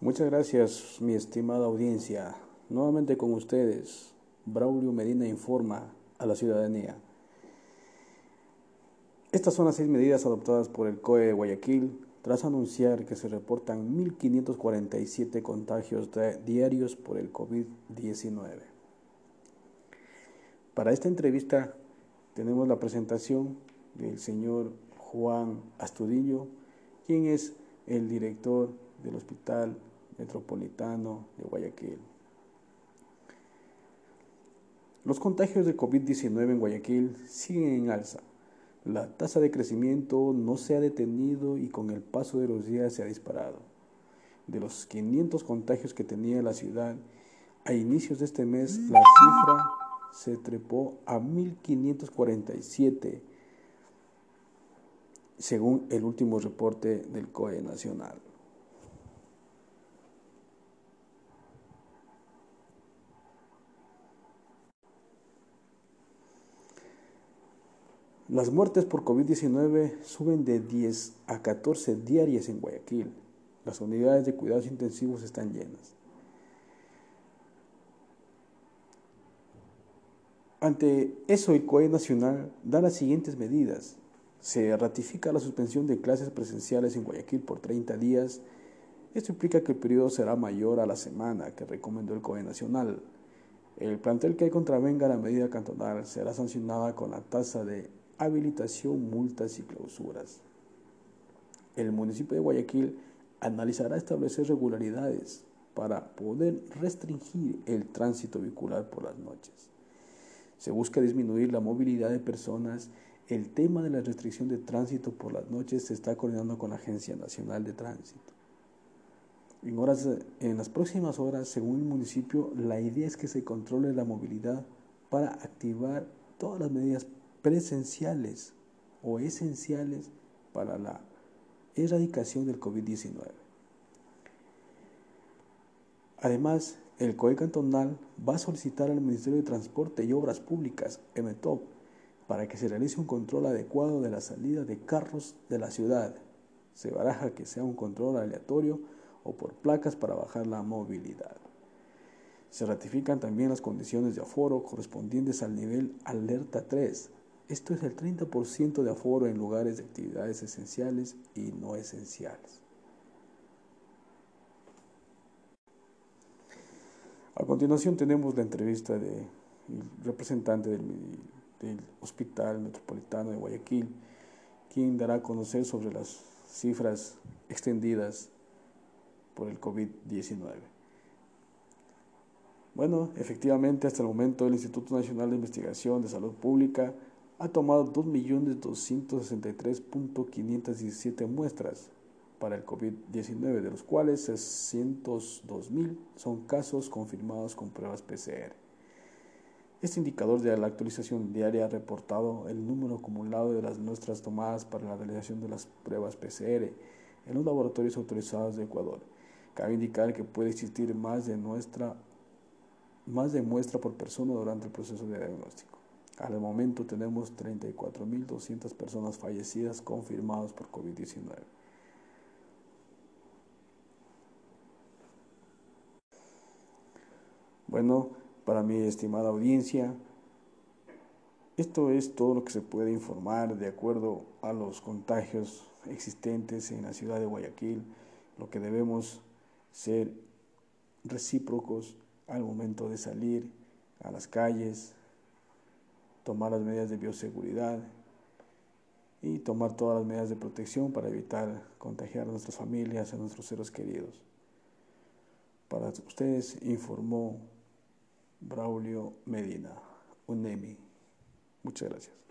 Muchas gracias, mi estimada audiencia. Nuevamente con ustedes, Braulio Medina informa a la ciudadanía. Estas son las seis medidas adoptadas por el COE de Guayaquil tras anunciar que se reportan 1.547 contagios diarios por el COVID-19. Para esta entrevista tenemos la presentación del señor Juan Astudillo, quien es el director del Hospital Metropolitano de Guayaquil. Los contagios de COVID-19 en Guayaquil siguen en alza. La tasa de crecimiento no se ha detenido y con el paso de los días se ha disparado. De los 500 contagios que tenía la ciudad, a inicios de este mes la cifra se trepó a 1547, según el último reporte del COE nacional. Las muertes por COVID-19 suben de 10 a 14 diarias en Guayaquil. Las unidades de cuidados intensivos están llenas. Ante eso, el COE Nacional da las siguientes medidas. Se ratifica la suspensión de clases presenciales en Guayaquil por 30 días. Esto implica que el periodo será mayor a la semana que recomendó el COE Nacional. El plantel que contravenga la medida cantonal será sancionada con la tasa de habilitación, multas y clausuras. El municipio de Guayaquil analizará establecer regularidades para poder restringir el tránsito vehicular por las noches. Se busca disminuir la movilidad de personas. El tema de la restricción de tránsito por las noches se está coordinando con la Agencia Nacional de Tránsito. En, horas, en las próximas horas, según el municipio, la idea es que se controle la movilidad para activar todas las medidas presenciales o esenciales para la erradicación del COVID-19. Además, el COE cantonal va a solicitar al Ministerio de Transporte y Obras Públicas, MTOP, para que se realice un control adecuado de la salida de carros de la ciudad. Se baraja que sea un control aleatorio o por placas para bajar la movilidad. Se ratifican también las condiciones de aforo correspondientes al nivel alerta 3, esto es el 30% de aforo en lugares de actividades esenciales y no esenciales. A continuación tenemos la entrevista del representante del, Hospital Metropolitano de Guayaquil, quien dará a conocer sobre las cifras extendidas por el COVID-19. Bueno, efectivamente, hasta el momento el Instituto Nacional de Investigación de Salud Pública ha tomado 2.263.517 muestras para el COVID-19, de los cuales 602.000 son casos confirmados con pruebas PCR. Este indicador de la actualización diaria ha reportado el número acumulado de las muestras tomadas para la realización de las pruebas PCR en los laboratorios autorizados de Ecuador. Cabe indicar que puede existir más de, nuestra, más de muestra por persona durante el proceso de diagnóstico. Al momento tenemos 34.200 personas fallecidas confirmadas por COVID-19. Bueno, para mi estimada audiencia, esto es todo lo que se puede informar de acuerdo a los contagios existentes en la ciudad de Guayaquil, lo que debemos ser recíprocos al momento de salir a las calles, tomar las medidas de bioseguridad y tomar todas las medidas de protección para evitar contagiar a nuestras familias, a nuestros seres queridos. Para ustedes informó Braulio Medina, UNEMI. Muchas gracias.